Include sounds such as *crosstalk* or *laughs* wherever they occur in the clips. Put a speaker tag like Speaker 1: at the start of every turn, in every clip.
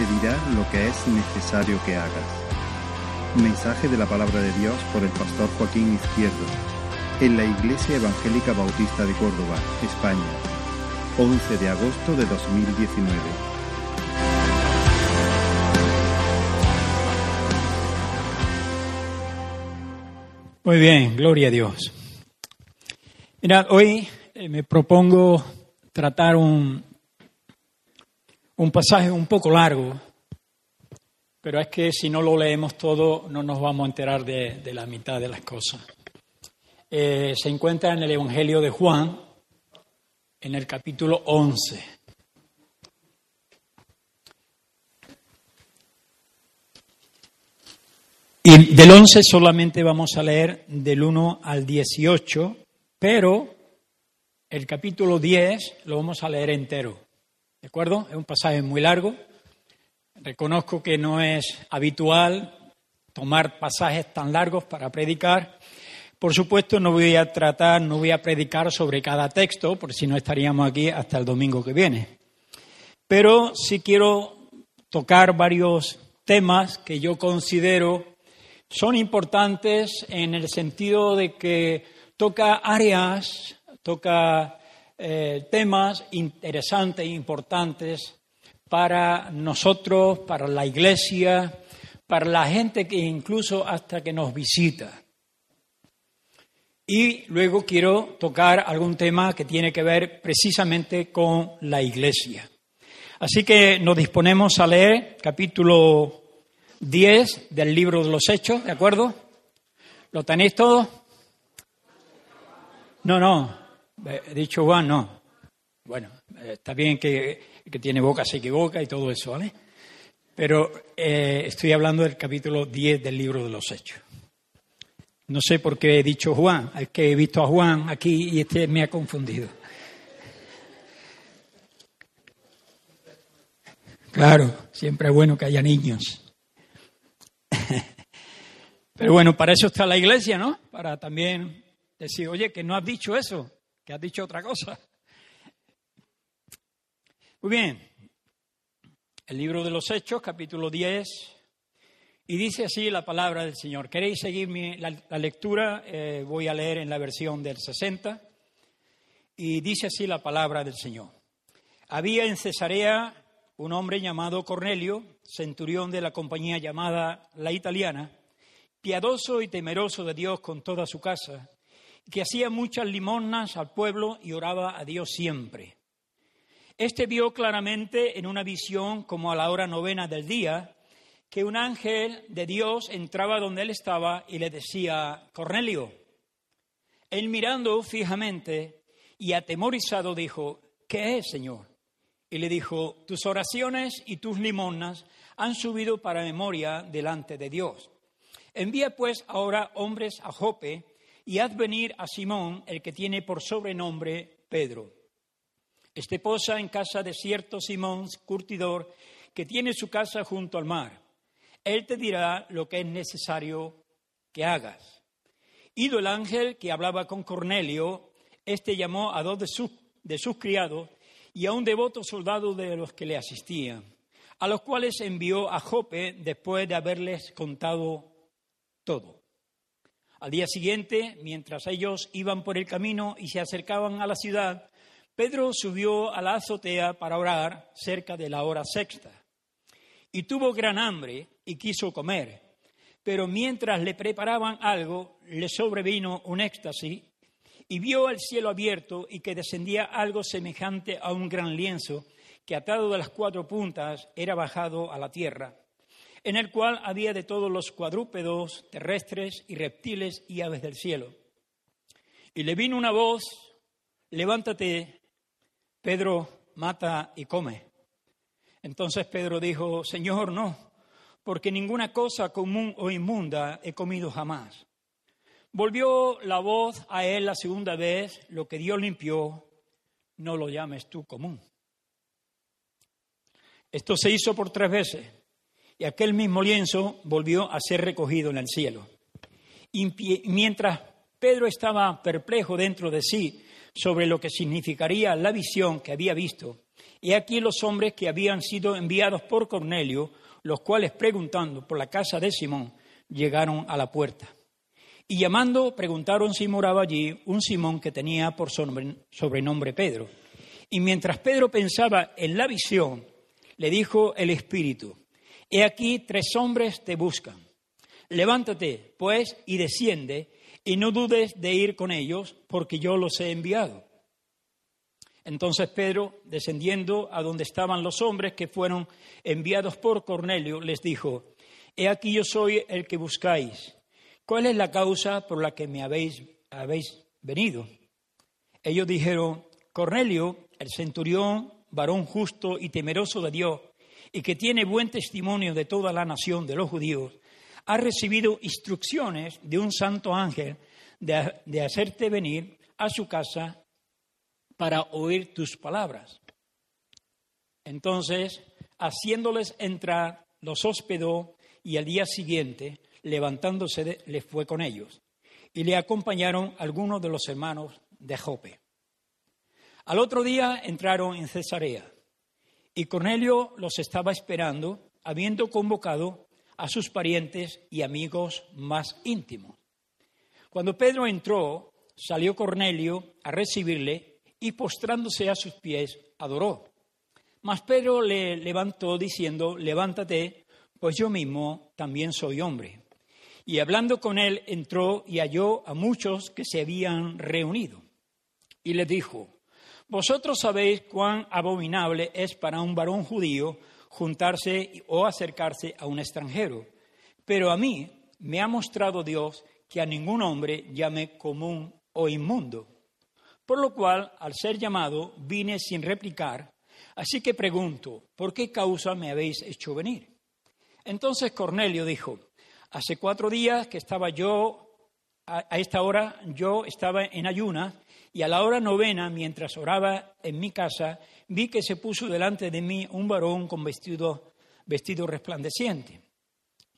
Speaker 1: te dirá lo que es necesario que hagas. Mensaje de la palabra de Dios por el pastor Joaquín Izquierdo, en la Iglesia Evangélica Bautista de Córdoba, España, 11 de agosto de 2019.
Speaker 2: Muy bien, gloria a Dios. Mira, hoy eh, me propongo tratar un, un pasaje un poco largo, pero es que si no lo leemos todo no nos vamos a enterar de, la mitad de las cosas. Eh, se encuentra en el Evangelio de Juan, en el capítulo 11. Y del 11 solamente vamos a leer del 1 al 18, pero el capítulo 10 lo vamos a leer entero. ¿De acuerdo? Es un pasaje muy largo. Reconozco que no es habitual tomar pasajes tan largos para predicar. Por supuesto, no voy a tratar, no voy a predicar sobre cada texto, porque si no estaríamos aquí hasta el domingo que viene. Pero sí quiero tocar varios temas que yo considero son importantes en el sentido de que toca áreas, toca eh, temas interesantes e importantes para nosotros, para la iglesia, para la gente que incluso hasta que nos visita. Y luego quiero tocar algún tema que tiene que ver precisamente con la iglesia. Así que nos disponemos a leer capítulo 10 del libro de los Hechos, ¿de acuerdo? ¿Lo tenéis todo? No, no, He dicho Juan, no. Bueno, está bien que, tiene boca, se equivoca y todo eso, ¿vale? Pero eh, estoy hablando del capítulo 10 del libro de los Hechos. No sé por qué he dicho Juan, es que he visto a Juan aquí y este me ha confundido. Claro, siempre es bueno que haya niños. *laughs* Pero bueno, para eso está la iglesia, ¿no? Para también decir, oye, que no has dicho eso que has dicho otra cosa. Muy bien, el libro de los Hechos, capítulo 10, y dice así la palabra del Señor. ¿Queréis seguir la, lectura? Eh, voy a leer en la versión del 60, y dice así la palabra del Señor. Había en Cesarea un hombre llamado Cornelio, centurión de la compañía llamada La Italiana, piadoso y temeroso de Dios con toda su casa que hacía muchas limosnas al pueblo y oraba a Dios siempre. Este vio claramente en una visión, como a la hora novena del día, que un ángel de Dios entraba donde él estaba y le decía, Cornelio. Él mirando fijamente y atemorizado dijo, ¿qué es, Señor? Y le dijo, tus oraciones y tus limosnas han subido para memoria delante de Dios. Envía pues ahora hombres a Jope y haz venir a Simón, el que tiene por sobrenombre Pedro. Este posa en casa de cierto Simón, curtidor, que tiene su casa junto al mar. Él te dirá lo que es necesario que hagas. Ido el ángel que hablaba con Cornelio, este llamó a dos de sus, de sus criados y a un devoto soldado de los que le asistían, a los cuales envió a Jope después de haberles contado todo. Al día siguiente, mientras ellos iban por el camino y se acercaban a la ciudad, Pedro subió a la azotea para orar cerca de la hora sexta. Y tuvo gran hambre y quiso comer. Pero mientras le preparaban algo, le sobrevino un éxtasis y vio el cielo abierto y que descendía algo semejante a un gran lienzo que atado de las cuatro puntas era bajado a la tierra en el cual había de todos los cuadrúpedos terrestres y reptiles y aves del cielo. Y le vino una voz, levántate, Pedro, mata y come. Entonces Pedro dijo, Señor, no, porque ninguna cosa común o inmunda he comido jamás. Volvió la voz a él la segunda vez, lo que Dios limpió, no lo llames tú común. Esto se hizo por tres veces y aquel mismo lienzo volvió a ser recogido en el cielo. Y mientras Pedro estaba perplejo dentro de sí sobre lo que significaría la visión que había visto He aquí los hombres que habían sido enviados por Cornelio, los cuales preguntando por la casa de Simón, llegaron a la puerta. Y llamando, preguntaron si moraba allí un Simón que tenía por sobrenombre Pedro. Y mientras Pedro pensaba en la visión, le dijo el Espíritu, He aquí tres hombres te buscan. Levántate, pues, y desciende, y no dudes de ir con ellos, porque yo los he enviado. Entonces Pedro, descendiendo a donde estaban los hombres que fueron enviados por Cornelio, les dijo, He aquí yo soy el que buscáis. ¿Cuál es la causa por la que me habéis, habéis venido? Ellos dijeron, Cornelio, el centurión, varón justo y temeroso de Dios, y que tiene buen testimonio de toda la nación de los judíos, ha recibido instrucciones de un santo ángel de, de hacerte venir a su casa para oír tus palabras. Entonces, haciéndoles entrar, los hospedó y al día siguiente, levantándose, le fue con ellos. Y le acompañaron algunos de los hermanos de Jope. Al otro día entraron en Cesarea y Cornelio los estaba esperando, habiendo convocado a sus parientes y amigos más íntimos. Cuando Pedro entró, salió Cornelio a recibirle y postrándose a sus pies, adoró. Mas Pedro le levantó diciendo, levántate, pues yo mismo también soy hombre. Y hablando con él, entró y halló a muchos que se habían reunido. Y le dijo, vosotros sabéis cuán abominable es para un varón judío juntarse o acercarse a un extranjero. Pero a mí me ha mostrado Dios que a ningún hombre llame común o inmundo por lo cual, al ser llamado, vine sin replicar. Así que pregunto, ¿por qué causa me habéis hecho venir? Entonces Cornelio dijo, hace cuatro días que estaba yo, a, esta hora yo estaba en ayuna, y a la hora novena, mientras oraba en mi casa, vi que se puso delante de mí un varón con vestido, vestido resplandeciente.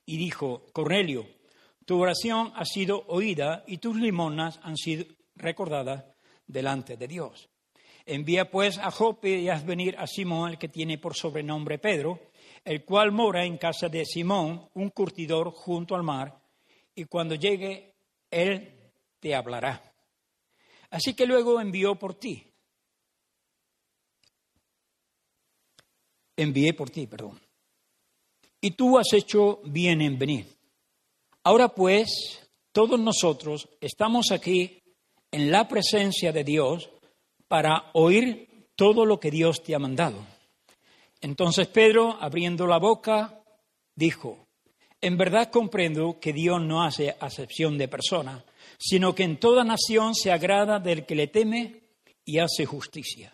Speaker 2: Y dijo, Cornelio, tu oración ha sido oída y tus limonas han sido recordadas delante de Dios. Envía pues a Jope y haz venir a Simón, el que tiene por sobrenombre Pedro, el cual mora en casa de Simón, un curtidor junto al mar, y cuando llegue, él te hablará. Así que luego envió por ti. Envié por ti, perdón. Y tú has hecho bien en venir. Ahora pues, todos nosotros estamos aquí en la presencia de Dios para oír todo lo que Dios te ha mandado. Entonces Pedro, abriendo la boca, dijo, en verdad comprendo que Dios no hace acepción de personas, sino que en toda nación se agrada del que le teme y hace justicia.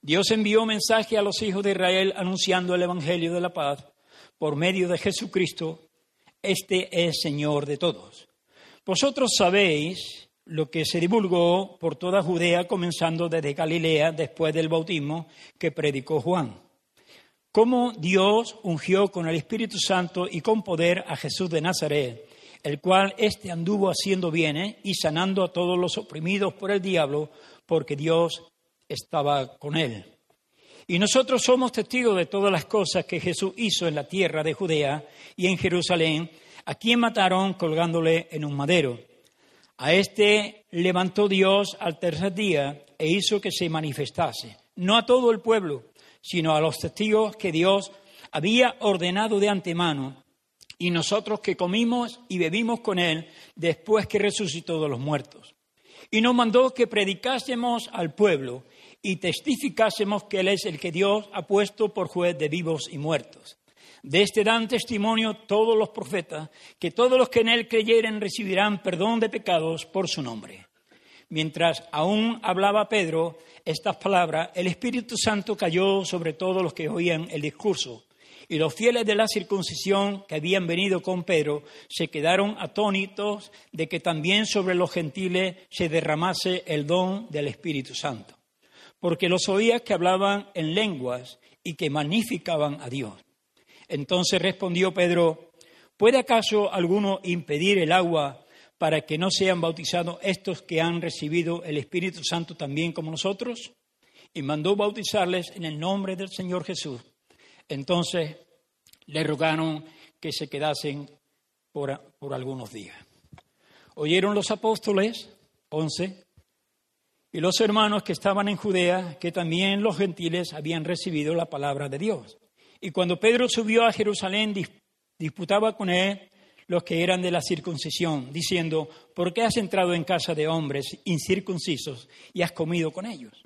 Speaker 2: Dios envió mensaje a los hijos de Israel anunciando el Evangelio de la paz por medio de Jesucristo. Este es Señor de todos. Vosotros sabéis lo que se divulgó por toda Judea, comenzando desde Galilea, después del bautismo que predicó Juan. Cómo Dios ungió con el Espíritu Santo y con poder a Jesús de Nazaret, el cual éste anduvo haciendo bienes y sanando a todos los oprimidos por el diablo, porque Dios estaba con él. Y nosotros somos testigos de todas las cosas que Jesús hizo en la tierra de Judea y en Jerusalén, a quien mataron colgándole en un madero a este levantó Dios al tercer día e hizo que se manifestase, no a todo el pueblo, sino a los testigos que Dios había ordenado de antemano, y nosotros que comimos y bebimos con Él después que resucitó de los muertos. Y nos mandó que predicásemos al pueblo y testificásemos que Él es el que Dios ha puesto por juez de vivos y muertos. De este dan testimonio todos los profetas, que todos los que en él creyeren recibirán perdón de pecados por su nombre. Mientras aún hablaba Pedro estas palabras, el Espíritu Santo cayó sobre todos los que oían el discurso. Y los fieles de la circuncisión que habían venido con Pedro se quedaron atónitos de que también sobre los gentiles se derramase el don del Espíritu Santo, porque los oía que hablaban en lenguas y que magnificaban a Dios. Entonces respondió Pedro, ¿puede acaso alguno impedir el agua para que no sean bautizados estos que han recibido el Espíritu Santo también como nosotros? y mandó bautizarles en el nombre del Señor Jesús. Entonces le rogaron que se quedasen por, por algunos días. Oyeron los apóstoles, once, y los hermanos que estaban en Judea, que también los gentiles habían recibido la palabra de Dios. Y cuando Pedro subió a Jerusalén, disputaba con él los que eran de la circuncisión, diciendo, ¿por qué has entrado en casa de hombres incircuncisos y has comido con ellos?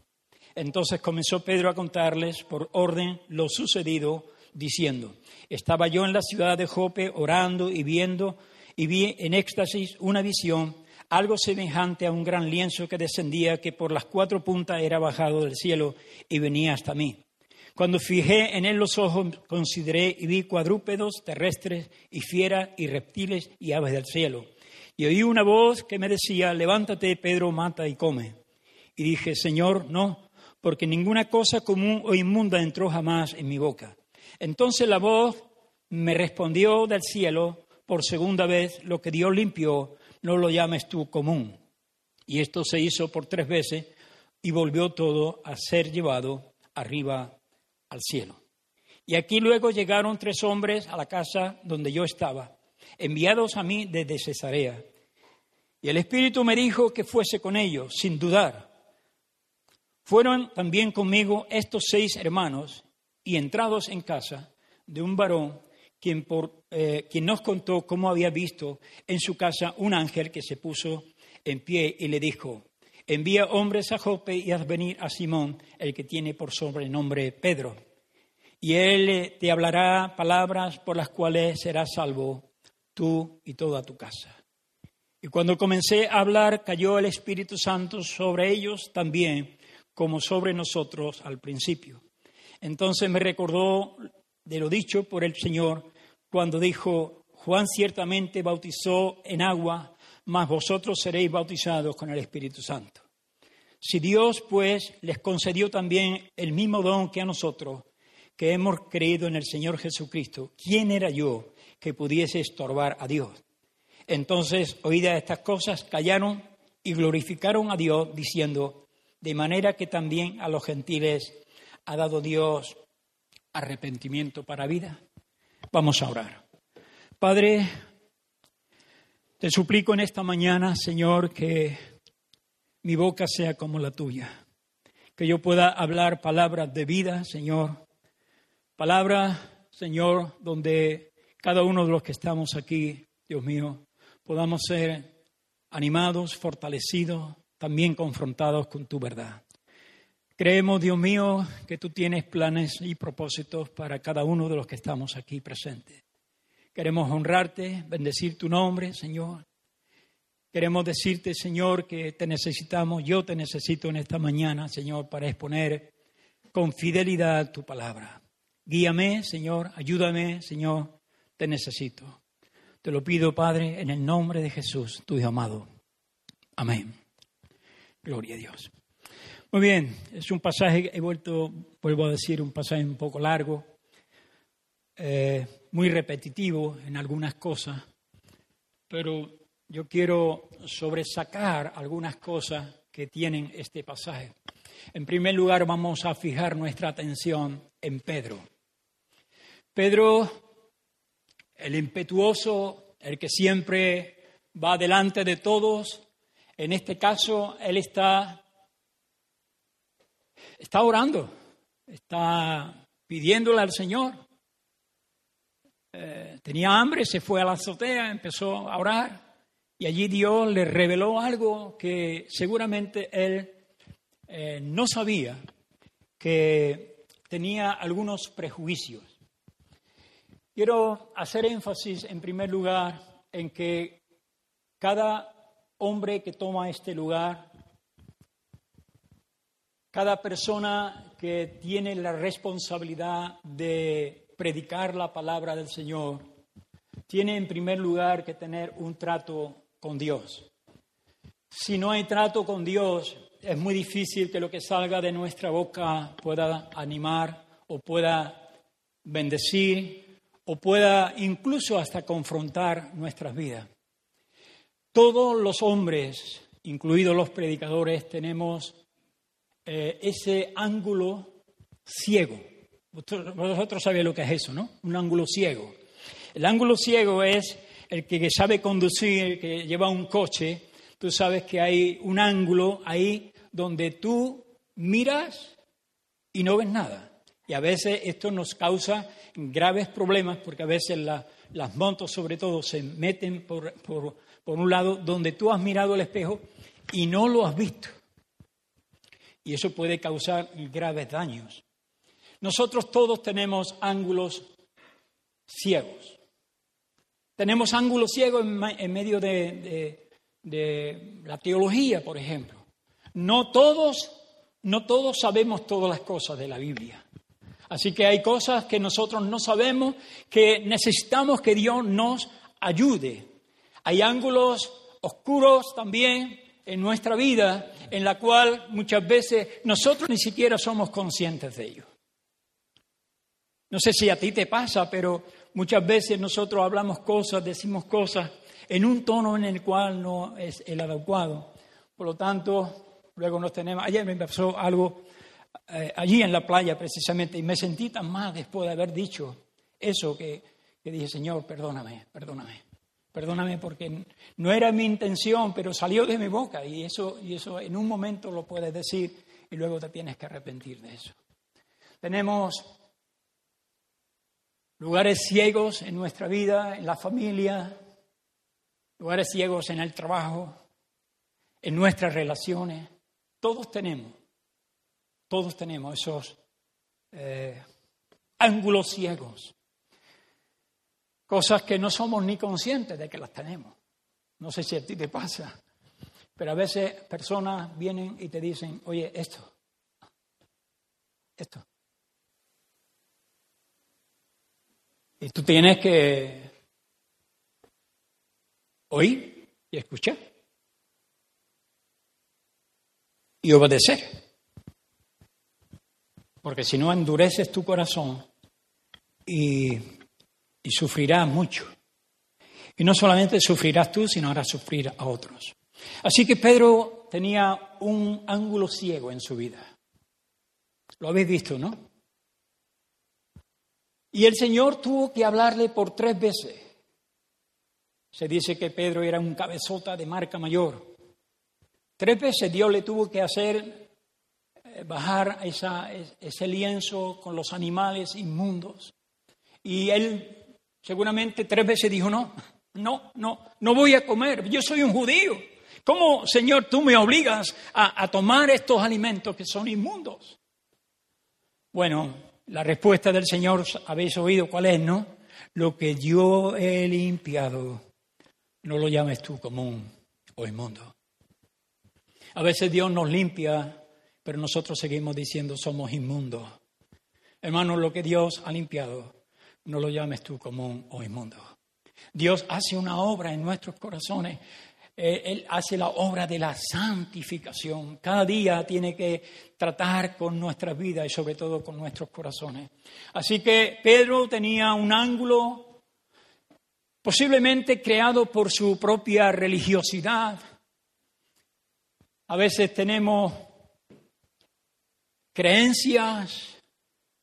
Speaker 2: Entonces comenzó Pedro a contarles por orden lo sucedido, diciendo, estaba yo en la ciudad de Jope orando y viendo, y vi en éxtasis una visión, algo semejante a un gran lienzo que descendía, que por las cuatro puntas era bajado del cielo y venía hasta mí. Cuando fijé en él los ojos, consideré y vi cuadrúpedos terrestres y fieras y reptiles y aves del cielo. Y oí una voz que me decía, levántate, Pedro, mata y come. Y dije, Señor, no, porque ninguna cosa común o inmunda entró jamás en mi boca. Entonces la voz me respondió del cielo por segunda vez, lo que Dios limpió, no lo llames tú común. Y esto se hizo por tres veces y volvió todo a ser llevado arriba al cielo. Y aquí luego llegaron tres hombres a la casa donde yo estaba, enviados a mí desde Cesarea. Y el Espíritu me dijo que fuese con ellos, sin dudar. Fueron también conmigo estos seis hermanos, y entrados en casa de un varón, quien, por, eh, quien nos contó cómo había visto en su casa un ángel que se puso en pie y le dijo, Envía hombres a Jope y haz venir a Simón, el que tiene por sobrenombre Pedro. Y él te hablará palabras por las cuales serás salvo tú y toda tu casa. Y cuando comencé a hablar, cayó el Espíritu Santo sobre ellos también, como sobre nosotros al principio. Entonces me recordó de lo dicho por el Señor cuando dijo, Juan ciertamente bautizó en agua, mas vosotros seréis bautizados con el Espíritu Santo. Si Dios, pues, les concedió también el mismo don que a nosotros, que hemos creído en el Señor Jesucristo, ¿quién era yo que pudiese estorbar a Dios? Entonces, oídas estas cosas, callaron y glorificaron a Dios, diciendo, de manera que también a los gentiles ha dado Dios arrepentimiento para vida. Vamos a orar. Padre, te suplico en esta mañana, Señor, que mi boca sea como la tuya, que yo pueda hablar palabras de vida, Señor, palabras, Señor, donde cada uno de los que estamos aquí, Dios mío, podamos ser animados, fortalecidos, también confrontados con tu verdad. Creemos, Dios mío, que tú tienes planes y propósitos para cada uno de los que estamos aquí presentes. Queremos honrarte, bendecir tu nombre, Señor. Queremos decirte, Señor, que te necesitamos, yo te necesito en esta mañana, Señor, para exponer con fidelidad tu palabra. Guíame, Señor, ayúdame, Señor, te necesito. Te lo pido, Padre, en el nombre de Jesús, tu Hijo amado. Amén. Gloria a Dios. Muy bien, es un pasaje, he vuelto, vuelvo a decir, un pasaje un poco largo. Eh, muy repetitivo en algunas cosas, pero yo quiero sobresacar algunas cosas que tienen este pasaje. En primer lugar, vamos a fijar nuestra atención en Pedro. Pedro, el impetuoso, el que siempre va delante de todos, en este caso, él está, está orando, está pidiéndole al Señor eh, tenía hambre, se fue a la azotea, empezó a orar y allí Dios le reveló algo que seguramente él eh, no sabía, que tenía algunos prejuicios. Quiero hacer énfasis en primer lugar en que cada hombre que toma este lugar, cada persona que tiene la responsabilidad de predicar la palabra del Señor, tiene en primer lugar que tener un trato con Dios. Si no hay trato con Dios, es muy difícil que lo que salga de nuestra boca pueda animar o pueda bendecir o pueda incluso hasta confrontar nuestras vidas. Todos los hombres, incluidos los predicadores, tenemos eh, ese ángulo ciego. Vosotros sabéis lo que es eso, ¿no? Un ángulo ciego. El ángulo ciego es el que sabe conducir, el que lleva un coche. Tú sabes que hay un ángulo ahí donde tú miras y no ves nada. Y a veces esto nos causa graves problemas porque a veces las motos sobre todo se meten por, por un lado donde tú has mirado el espejo y no lo has visto. Y eso puede causar graves daños. Nosotros todos tenemos ángulos ciegos. Tenemos ángulos ciegos en, medio de, de la teología, por ejemplo. No todos, no todos sabemos todas las cosas de la Biblia. Así que hay cosas que nosotros no sabemos que necesitamos que Dios nos ayude. Hay ángulos oscuros también en nuestra vida en la cual muchas veces nosotros ni siquiera somos conscientes de ello. No sé si a ti te pasa, pero muchas veces nosotros hablamos cosas, decimos cosas en un tono en el cual no es el adecuado. Por lo tanto, luego nos tenemos... Ayer me pasó algo eh, allí en la playa precisamente y me sentí tan mal después de haber dicho eso que, que dije, Señor, perdóname, perdóname. Perdóname porque no era mi intención, pero salió de mi boca y eso, y eso en un momento lo puedes decir y luego te tienes que arrepentir de eso. Tenemos lugares ciegos en nuestra vida, en la familia, lugares ciegos en el trabajo, en nuestras relaciones. Todos tenemos, todos tenemos esos eh, ángulos ciegos cosas que no somos ni conscientes de que las tenemos. No sé si a ti te pasa, pero a veces personas vienen y te dicen, oye, esto, esto. Y tú tienes que oír y escuchar y obedecer. Porque si no endureces tu corazón y y sufrirás mucho. Y no solamente sufrirás tú, sino harás sufrir a otros. Así que Pedro tenía un ángulo ciego en su vida. Lo habéis visto, ¿no? Y el Señor tuvo que hablarle por tres veces. Se dice que Pedro era un cabezota de marca mayor. Tres veces Dios le tuvo que hacer eh, bajar ese lienzo con los animales inmundos. Y él Seguramente tres veces dijo, no, no, no, no voy a comer, yo soy un judío. ¿Cómo, Señor, tú me obligas a, tomar estos alimentos que son inmundos? Bueno, la respuesta del Señor, habéis oído cuál es, ¿no? Lo que yo he limpiado, no lo llames tú común o inmundo. A veces Dios nos limpia, pero nosotros seguimos diciendo somos inmundos. Hermanos, lo que Dios ha limpiado, no lo llames tú común o inmundo. Dios hace una obra en nuestros corazones. Eh, él hace la obra de la santificación. Cada día tiene que tratar con nuestras vidas y sobre todo con nuestros corazones. Así que Pedro tenía un ángulo posiblemente creado por su propia religiosidad. A veces tenemos creencias,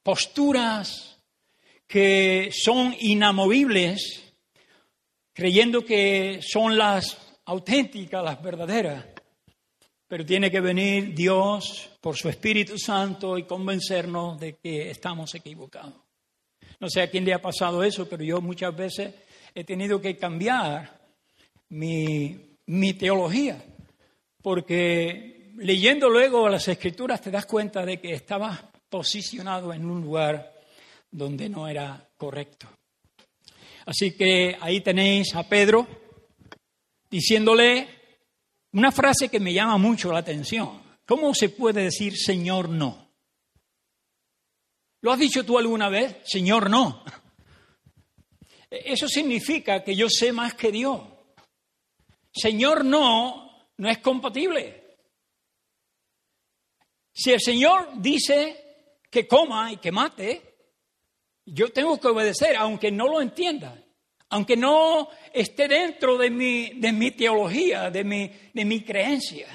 Speaker 2: posturas, que son inamovibles, creyendo que son las auténticas, las verdaderas. Pero tiene que venir Dios por su Espíritu Santo y convencernos de que estamos equivocados. No sé a quién le ha pasado eso, pero yo muchas veces he tenido que cambiar mi, mi teología, porque leyendo luego las escrituras te das cuenta de que estabas posicionado en un lugar donde no era correcto. Así que ahí tenéis a Pedro diciéndole una frase que me llama mucho la atención. ¿Cómo se puede decir Señor no? ¿Lo has dicho tú alguna vez? Señor no. Eso significa que yo sé más que Dios. Señor no no es compatible. Si el Señor dice que coma y que mate, yo tengo que obedecer, aunque no lo entienda, aunque no esté dentro de mi, de mi teología, de mi, de mi creencia.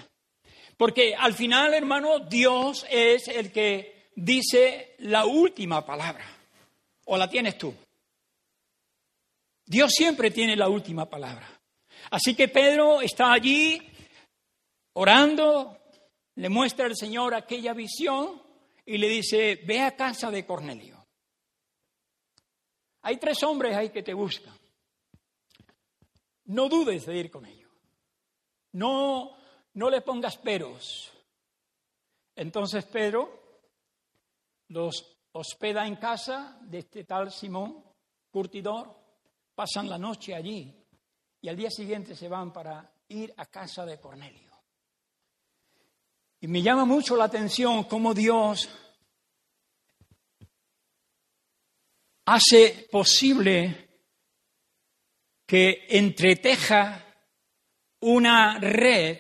Speaker 2: Porque al final, hermano, Dios es el que dice la última palabra. ¿O la tienes tú? Dios siempre tiene la última palabra. Así que Pedro está allí orando, le muestra al Señor aquella visión y le dice, ve a casa de Cornelio. Hay tres hombres ahí que te buscan. No dudes de ir con ellos. No, no le pongas peros. Entonces Pedro los hospeda en casa de este tal Simón, curtidor, pasan la noche allí y al día siguiente se van para ir a casa de Cornelio. Y me llama mucho la atención cómo Dios hace posible que entreteja una red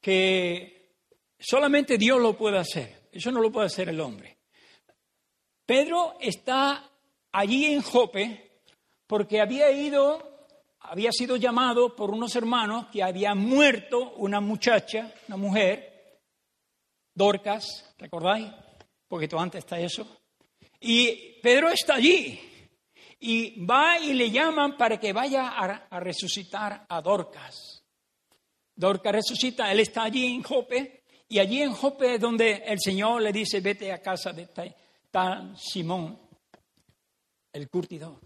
Speaker 2: que solamente Dios lo puede hacer. Eso no lo puede hacer el hombre. Pedro está allí en Jope porque había ido, había sido llamado por unos hermanos que había muerto una muchacha, una mujer, Dorcas, ¿recordáis? Porque antes está eso. Y Pedro está allí y va y le llaman para que vaya a, resucitar a Dorcas. Dorcas resucita, él está allí en Jope y allí en Jope es donde el Señor le dice, vete a casa de Simón, el curtidor.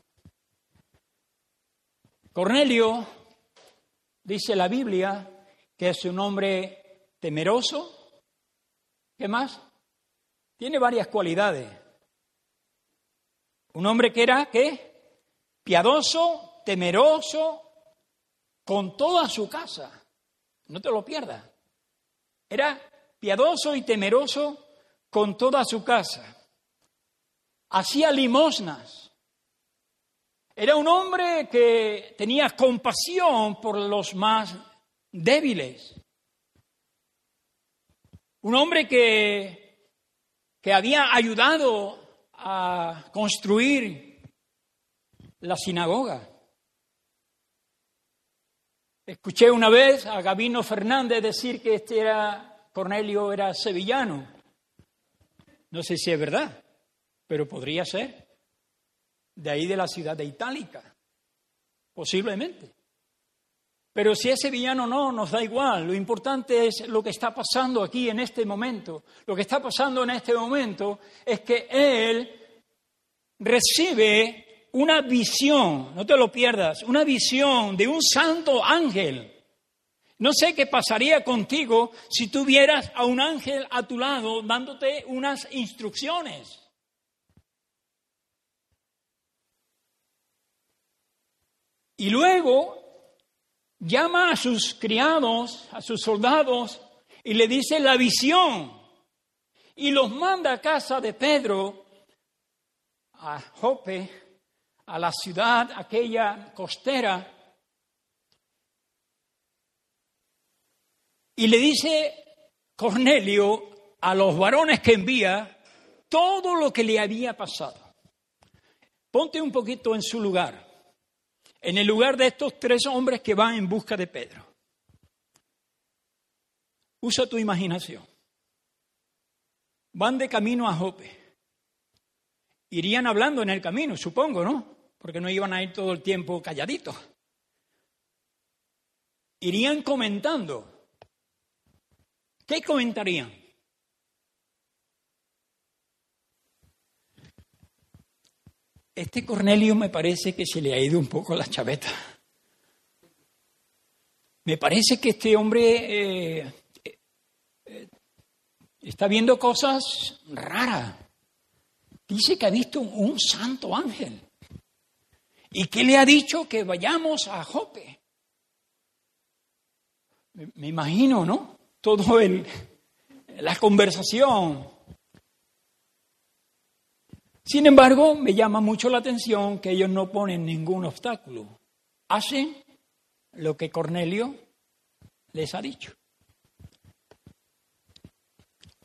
Speaker 2: Cornelio, dice la Biblia, que es un hombre temeroso. ¿Qué más? Tiene varias cualidades. Un hombre que era, ¿qué? Piadoso, temeroso, con toda su casa. No te lo pierdas. Era piadoso y temeroso con toda su casa. Hacía limosnas. Era un hombre que tenía compasión por los más débiles. Un hombre que, que había ayudado a construir la sinagoga. Escuché una vez a Gabino Fernández decir que este era Cornelio era sevillano. No sé si es verdad, pero podría ser de ahí de la ciudad de Itálica, posiblemente. Pero si ese villano no, nos da igual. Lo importante es lo que está pasando aquí en este momento. Lo que está pasando en este momento es que él recibe una visión, no te lo pierdas, una visión de un santo ángel. No sé qué pasaría contigo si tuvieras a un ángel a tu lado dándote unas instrucciones. Y luego llama a sus criados, a sus soldados, y le dice la visión. Y los manda a casa de Pedro, a Jope, a la ciudad aquella costera. Y le dice Cornelio a los varones que envía todo lo que le había pasado. Ponte un poquito en su lugar en el lugar de estos tres hombres que van en busca de Pedro. Usa tu imaginación. Van de camino a Jope. Irían hablando en el camino, supongo, ¿no? Porque no iban a ir todo el tiempo calladitos. Irían comentando. ¿Qué comentarían? Este Cornelio me parece que se le ha ido un poco la chaveta. Me parece que este hombre eh, eh, está viendo cosas raras. Dice que ha visto un, santo ángel. ¿Y que le ha dicho? Que vayamos a Jope. Me, me imagino, ¿no? Todo el, la conversación. Sin embargo, me llama mucho la atención que ellos no ponen ningún obstáculo. Hacen lo que Cornelio les ha dicho.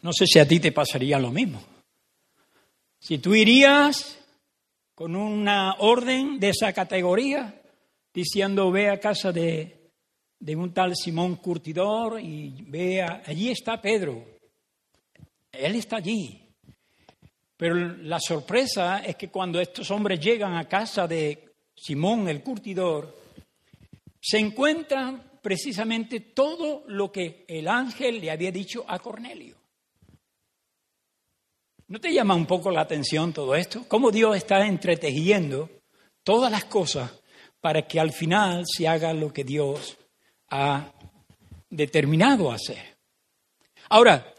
Speaker 2: No sé si a ti te pasaría lo mismo. Si tú irías con una orden de esa categoría, diciendo ve a casa de, de un tal Simón Curtidor y ve, allí está Pedro. Él está allí. Pero la sorpresa es que cuando estos hombres llegan a casa de Simón el Curtidor, se encuentran precisamente todo lo que el ángel le había dicho a Cornelio. ¿No te llama un poco la atención todo esto? ¿Cómo Dios está entretejiendo todas las cosas para que al final se haga lo que Dios ha determinado hacer? Ahora,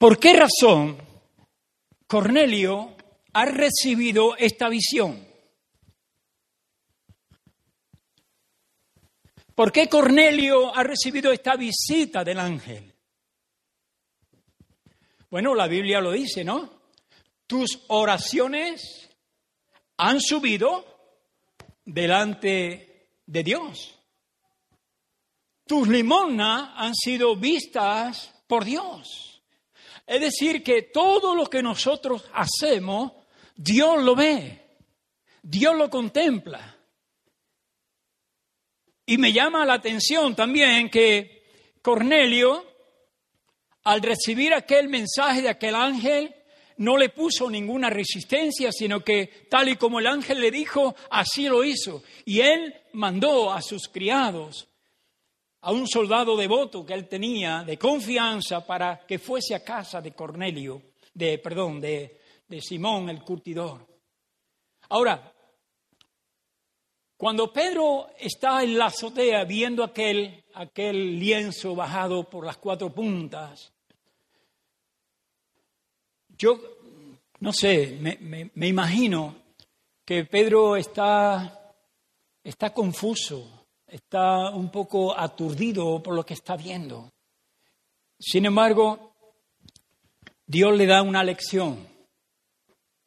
Speaker 2: ¿por qué razón Cornelio ha recibido esta visión? ¿Por qué Cornelio ha recibido esta visita del ángel? Bueno, la Biblia lo dice, ¿no? Tus oraciones han subido delante de Dios. Tus limonas han sido vistas por Dios. Es decir, que todo lo que nosotros hacemos, Dios lo ve, Dios lo contempla. Y me llama la atención también que Cornelio al recibir aquel mensaje de aquel ángel, no le puso ninguna resistencia, sino que tal y como el ángel le dijo, así lo hizo. Y él mandó a sus criados, a un soldado devoto que él tenía de confianza para que fuese a casa de Cornelio, de perdón, de, de Simón el curtidor. Ahora, cuando Pedro está en la azotea viendo aquel, aquel lienzo bajado por las cuatro puntas, yo no sé, me, imagino que Pedro está, está confuso, está un poco aturdido por lo que está viendo. Sin embargo, Dios le da una lección.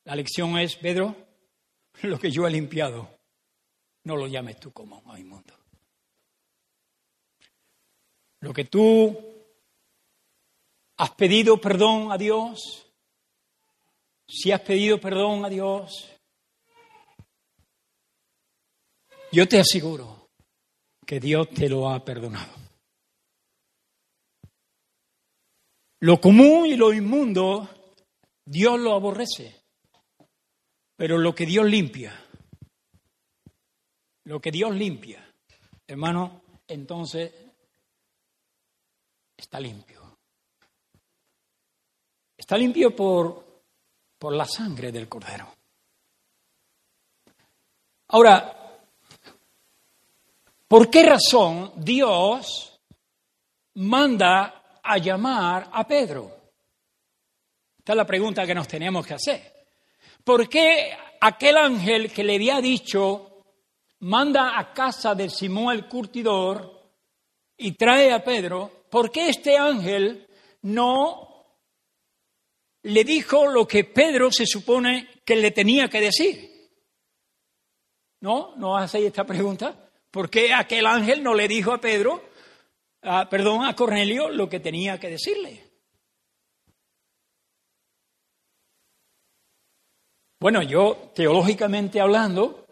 Speaker 2: La lección es, Pedro, *laughs* lo que yo he limpiado, no lo llames tú como inmundo. Lo que tú has pedido perdón a Dios, si has pedido perdón a Dios, yo te aseguro que Dios te lo ha perdonado. Lo común y lo inmundo, Dios lo aborrece. Pero lo que Dios limpia, lo que Dios limpia, hermano, entonces está limpio. Está limpio por, por la sangre del cordero. Ahora, ¿por qué razón Dios manda a llamar a Pedro? Esta es la pregunta que nos tenemos que hacer. ¿Por qué aquel ángel que le había dicho manda a casa de Simón el curtidor y trae a Pedro, ¿por qué este ángel no le dijo lo que Pedro se supone que le tenía que decir? ¿No? ¿No hacéis esta pregunta? ¿Por qué aquel ángel no le dijo a Pedro, perdón, a Cornelio lo que tenía que decirle? Bueno, yo, teológicamente hablando,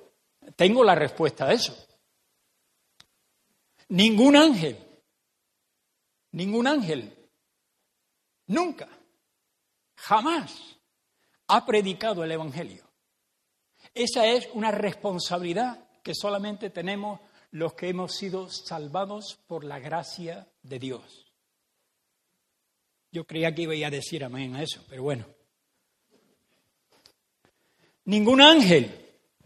Speaker 2: tengo la respuesta a eso. Ningún ángel, ningún ángel, nunca, jamás ha predicado el Evangelio. Esa es una responsabilidad que solamente tenemos los que hemos sido salvados por la gracia de Dios. Yo creía que iba a decir amén a eso, pero bueno. Ningún ángel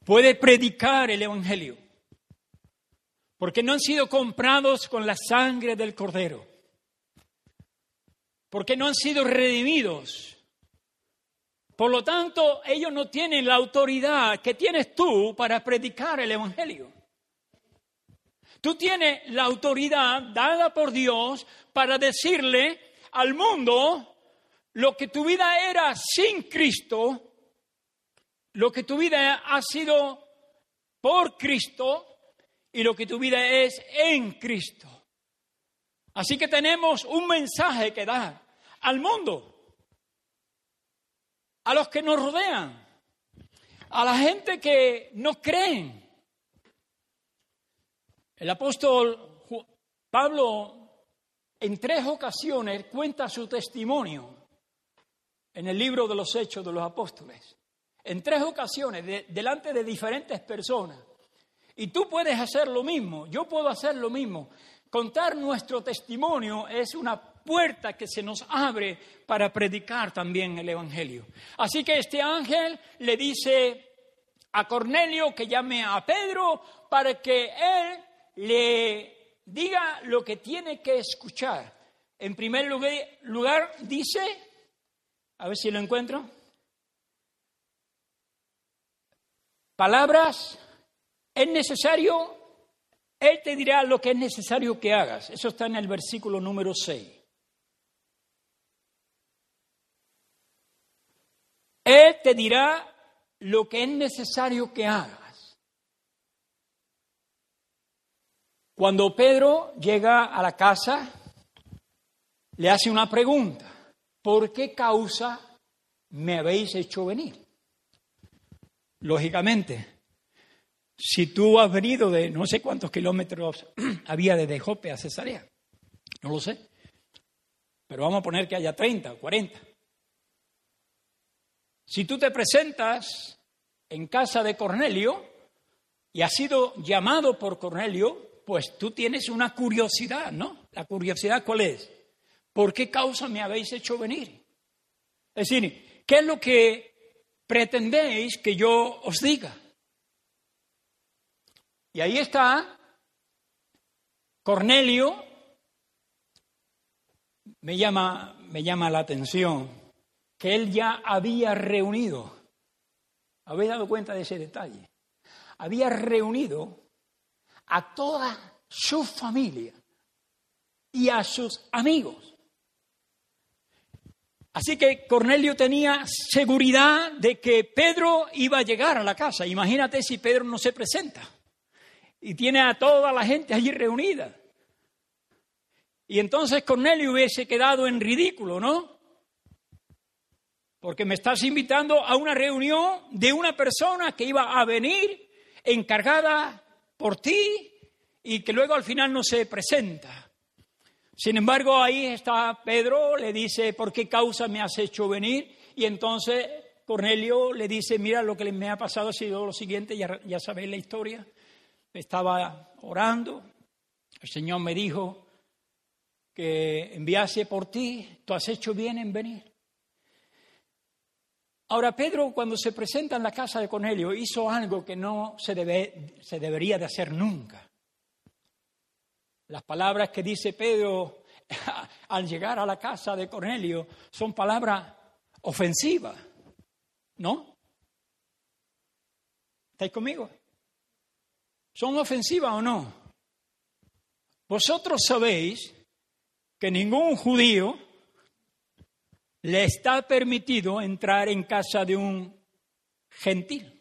Speaker 2: puede predicar el Evangelio, porque no han sido comprados con la sangre del Cordero, porque no han sido redimidos. Por lo tanto, ellos no tienen la autoridad que tienes tú para predicar el Evangelio. Tú tienes la autoridad dada por Dios para decirle al mundo lo que tu vida era sin Cristo lo que tu vida ha sido por Cristo y lo que tu vida es en Cristo. Así que tenemos un mensaje que dar al mundo, a los que nos rodean, a la gente que no creen. El apóstol Pablo en tres ocasiones cuenta su testimonio en el libro de los Hechos de los Apóstoles. En tres ocasiones, delante de diferentes personas. Y tú puedes hacer lo mismo, yo puedo hacer lo mismo. Contar nuestro testimonio es una puerta que se nos abre para predicar también el Evangelio. Así que este ángel le dice a Cornelio que llame a Pedro para que él le diga lo que tiene que escuchar. En primer lugar, dice, a ver si lo encuentro, palabras, es necesario, Él te dirá lo que es necesario que hagas. Eso está en el versículo número 6. Él te dirá lo que es necesario que hagas. Cuando Pedro llega a la casa, le hace una pregunta. ¿Por qué causa me habéis hecho venir? Lógicamente, si tú has venido de no sé cuántos kilómetros *clears throat* había desde Jope a Cesarea, no lo sé, pero vamos a poner que haya 30 o 40. Si tú te presentas en casa de Cornelio y has sido llamado por Cornelio, pues tú tienes una curiosidad, ¿no? La curiosidad cuál es? ¿Por qué causa me habéis hecho venir? Es decir, ¿qué es lo que pretendéis que yo os diga? Y ahí está Cornelio, me llama, me llama la atención que él ya había reunido. ¿Habéis dado cuenta de ese detalle? Había reunido a toda su familia y a sus amigos. Así que Cornelio tenía seguridad de que Pedro iba a llegar a la casa. Imagínate si Pedro no se presenta y tiene a toda la gente allí reunida. Y entonces Cornelio hubiese quedado en ridículo, ¿no? porque me estás invitando a una reunión de una persona que iba a venir encargada por ti y que luego al final no se presenta. Sin embargo, ahí está Pedro, le dice, ¿por qué causa me has hecho venir? Y entonces Cornelio le dice, mira, lo que me ha pasado ha sido lo siguiente, ya, ya sabéis la historia. Estaba orando, el Señor me dijo que enviase por ti, tú has hecho bien en venir. Ahora, Pedro, cuando se presenta en la casa de Cornelio, hizo algo que no se, debe, se debería de hacer nunca. Las palabras que dice Pedro *laughs* al llegar a la casa de Cornelio son palabras ofensivas, ¿no? ¿Estáis conmigo? ¿Son ofensivas o no? Vosotros sabéis que ningún judío le está permitido entrar en casa de un gentil.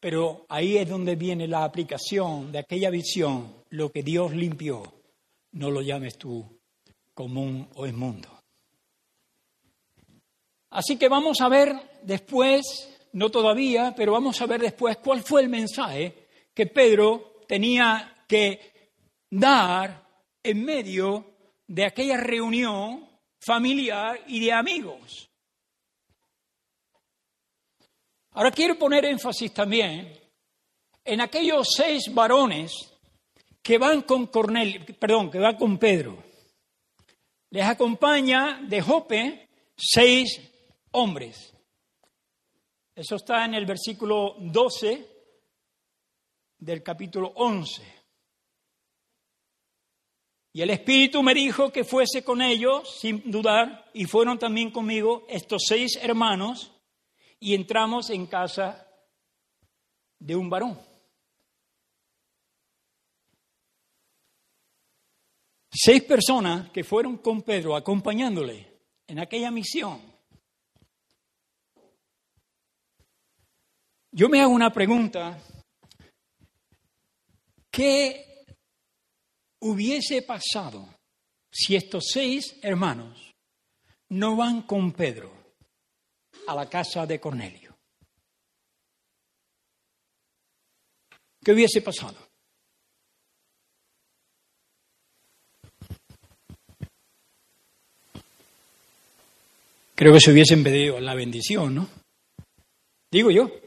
Speaker 2: Pero ahí es donde viene la aplicación de aquella visión. Lo que Dios limpió, no lo llames tú común o inmundo. Así que vamos a ver después, no todavía, pero vamos a ver después cuál fue el mensaje que Pedro tenía que dar en medio de aquella reunión familiar y de amigos. Ahora quiero poner énfasis también en aquellos seis varones que van con Cornelio, perdón, que van con Pedro. Les acompaña de Jope seis hombres. Eso está en el versículo 12 del capítulo 11. Y el Espíritu me dijo que fuese con ellos, sin dudar, y fueron también conmigo estos seis hermanos, y entramos en casa de un varón. Seis personas que fueron con Pedro acompañándole en aquella misión. Yo me hago una pregunta. ¿Qué hubiese pasado si estos seis hermanos no van con Pedro a la casa de Cornelio? ¿qué hubiese pasado? Creo que se hubiesen pedido la bendición, ¿no? Digo yo.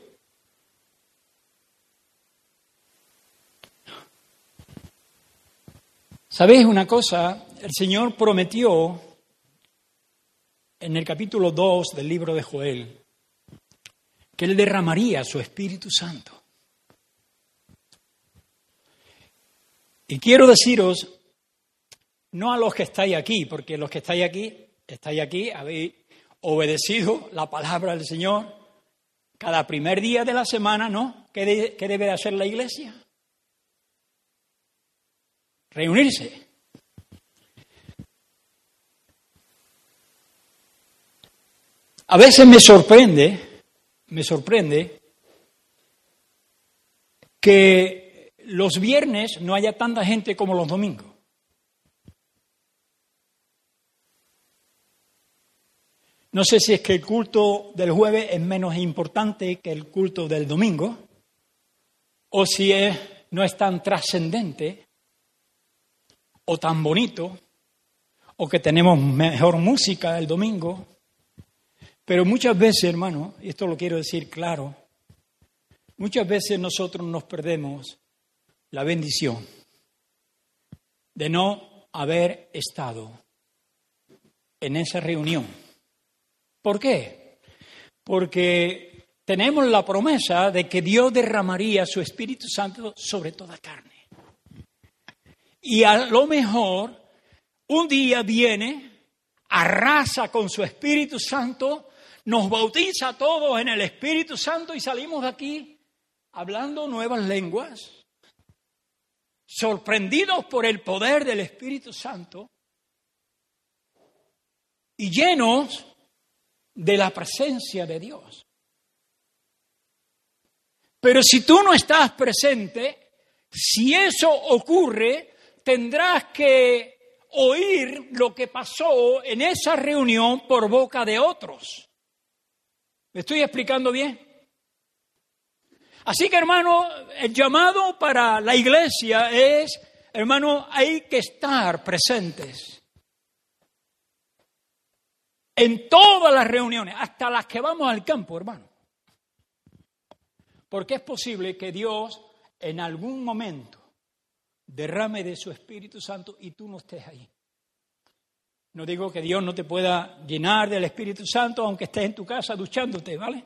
Speaker 2: ¿Sabéis una cosa? El Señor prometió en el capítulo 2 del libro de Joel que Él derramaría su Espíritu Santo. Y quiero deciros, no a los que estáis aquí, porque los que estáis aquí, estáis aquí, habéis obedecido la palabra del Señor cada primer día de la semana, ¿no? ¿Qué, debe hacer la iglesia? Reunirse. A veces me sorprende, me sorprende que los viernes no haya tanta gente como los domingos. No sé si es que el culto del jueves es menos importante que el culto del domingo, o si no es tan trascendente, o tan bonito, o que tenemos mejor música el domingo. Pero muchas veces, hermano, y esto lo quiero decir claro, muchas veces nosotros nos perdemos la bendición de no haber estado en esa reunión ¿Por qué? Porque tenemos la promesa de que Dios derramaría su Espíritu Santo sobre toda carne. Y a lo mejor un día viene, arrasa con su Espíritu Santo, nos bautiza a todos en el Espíritu Santo y salimos de aquí hablando nuevas lenguas, sorprendidos por el poder del Espíritu Santo y llenos de la presencia de Dios. Pero si tú no estás presente, si eso ocurre, tendrás que oír lo que pasó en esa reunión por boca de otros. ¿Me estoy explicando bien? Así que hermano, el llamado para la iglesia es, hermano, hay que estar presentes en todas las reuniones, hasta las que vamos al campo, hermano. Porque es posible que Dios en algún momento derrame de su Espíritu Santo y tú no estés ahí. No digo que Dios no te pueda llenar del Espíritu Santo aunque estés en tu casa duchándote, ¿vale?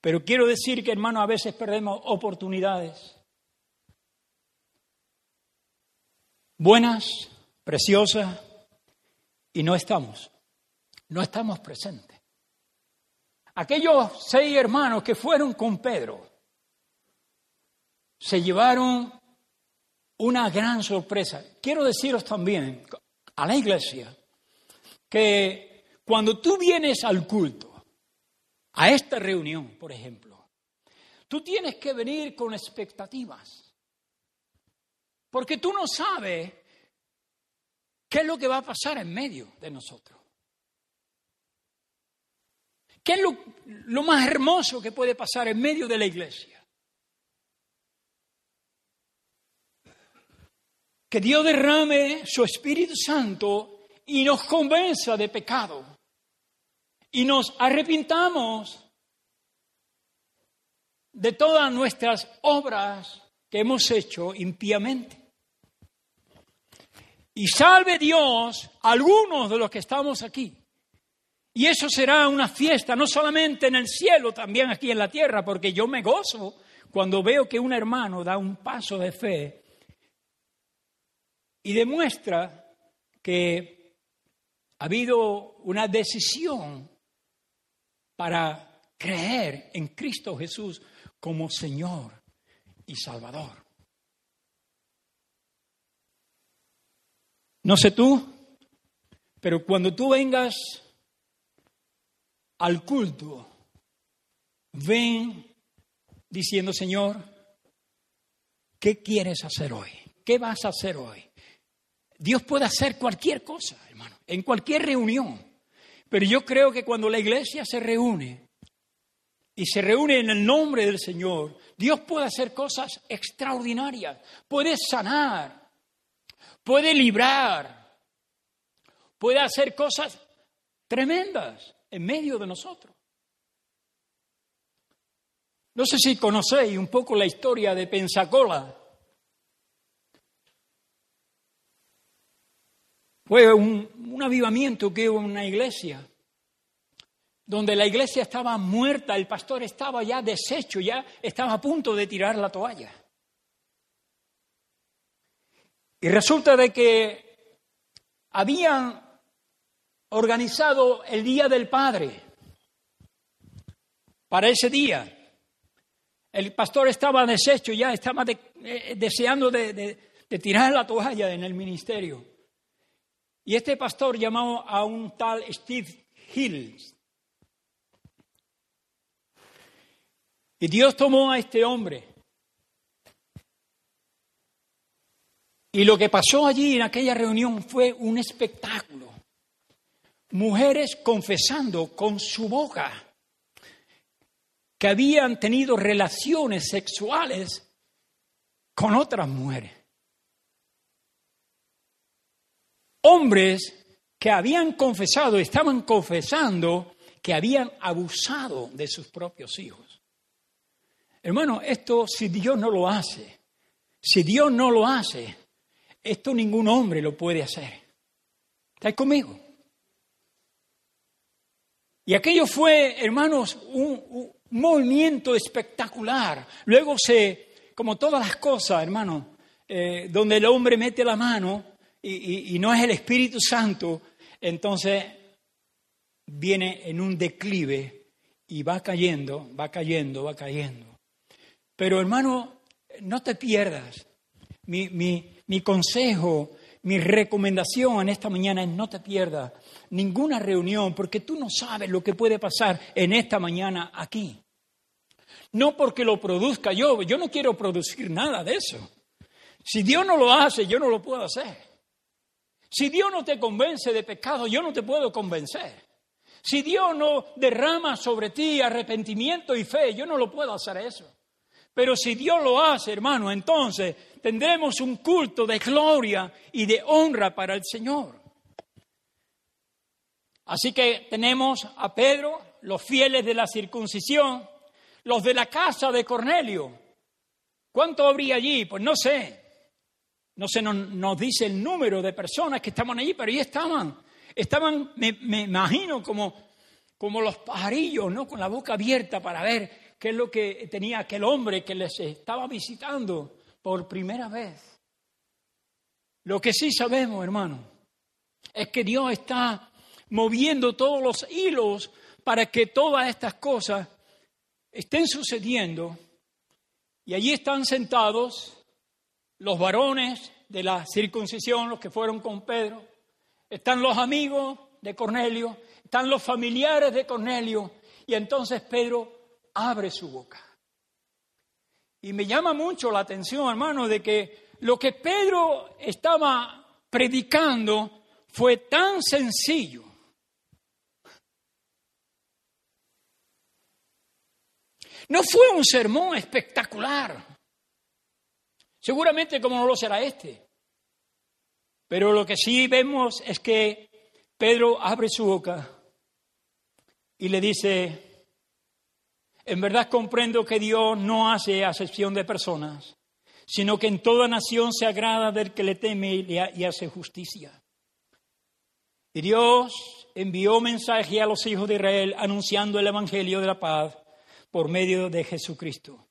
Speaker 2: Pero quiero decir que, hermano, a veces perdemos oportunidades buenas, preciosas, y no estamos no estamos presentes. Aquellos seis hermanos que fueron con Pedro se llevaron una gran sorpresa. Quiero deciros también a la iglesia que cuando tú vienes al culto, a esta reunión, por ejemplo, tú tienes que venir con expectativas. Porque tú no sabes qué es lo que va a pasar en medio de nosotros. ¿Qué es lo, más hermoso que puede pasar en medio de la iglesia? Que Dios derrame su Espíritu Santo y nos convenza de pecado y nos arrepintamos de todas nuestras obras que hemos hecho impíamente. Y salve Dios a algunos de los que estamos aquí y eso será una fiesta, no solamente en el cielo, también aquí en la tierra, porque yo me gozo cuando veo que un hermano da un paso de fe y demuestra que ha habido una decisión para creer en Cristo Jesús como Señor y Salvador. No sé tú, pero cuando tú vengas al culto, ven diciendo, Señor, ¿qué quieres hacer hoy? ¿Qué vas a hacer hoy? Dios puede hacer cualquier cosa, hermano, en cualquier reunión. Pero yo creo que cuando la iglesia se reúne, y se reúne en el nombre del Señor, Dios puede hacer cosas extraordinarias, puede sanar, puede librar, puede hacer cosas tremendas en medio de nosotros. No sé si conocéis un poco la historia de Pensacola. Fue un, avivamiento que hubo en una iglesia donde la iglesia estaba muerta, el pastor estaba ya deshecho, ya estaba a punto de tirar la toalla. Y resulta de que habían organizado el Día del Padre para ese día. El pastor estaba deshecho, ya estaba eh, deseando de, de tirar la toalla en el ministerio. Y este pastor llamó a un tal Steve Hills, Y Dios tomó a este hombre. Y lo que pasó allí en aquella reunión fue un espectáculo. Mujeres confesando con su boca que habían tenido relaciones sexuales con otras mujeres. Hombres que habían confesado, estaban confesando que habían abusado de sus propios hijos. Hermano, esto si Dios no lo hace, si Dios no lo hace, esto ningún hombre lo puede hacer. ¿Estáis conmigo? Y aquello fue, hermanos, un, movimiento espectacular. Luego se, como todas las cosas, hermanos, eh, donde el hombre mete la mano y no es el Espíritu Santo, entonces viene en un declive y va cayendo, va cayendo, va cayendo. Pero hermano, no te pierdas. Mi, consejo, mi recomendación en esta mañana es no te pierdas ninguna reunión porque tú no sabes lo que puede pasar en esta mañana aquí. No porque lo produzca yo, yo no quiero producir nada de eso. Si Dios no lo hace, yo no lo puedo hacer. Si Dios no te convence de pecado, yo no te puedo convencer. Si Dios no derrama sobre ti arrepentimiento y fe, yo no lo puedo hacer eso. Pero si Dios lo hace, hermano, entonces tendremos un culto de gloria y de honra para el Señor. Así que tenemos a Pedro, los fieles de la circuncisión, los de la casa de Cornelio. ¿Cuánto habría allí? Pues no sé. No se nos, dice el número de personas que estaban allí, pero ahí estaban. Estaban, me, me imagino, como, como los pajarillos, ¿no? Con la boca abierta para ver qué es lo que tenía aquel hombre que les estaba visitando por primera vez. Lo que sí sabemos, hermano, es que Dios está moviendo todos los hilos para que todas estas cosas estén sucediendo. Y allí están sentados los varones de la circuncisión, los que fueron con Pedro, están los amigos de Cornelio, están los familiares de Cornelio, y entonces Pedro abre su boca. Y me llama mucho la atención, hermano, de que lo que Pedro estaba predicando fue tan sencillo. No fue un sermón espectacular. Seguramente como no lo será este. Pero lo que sí vemos es que Pedro abre su boca y le dice, en verdad comprendo que Dios no hace acepción de personas, sino que en toda nación se agrada del que le teme y hace justicia. Y Dios envió mensaje a los hijos de Israel anunciando el Evangelio de la paz por medio de Jesucristo.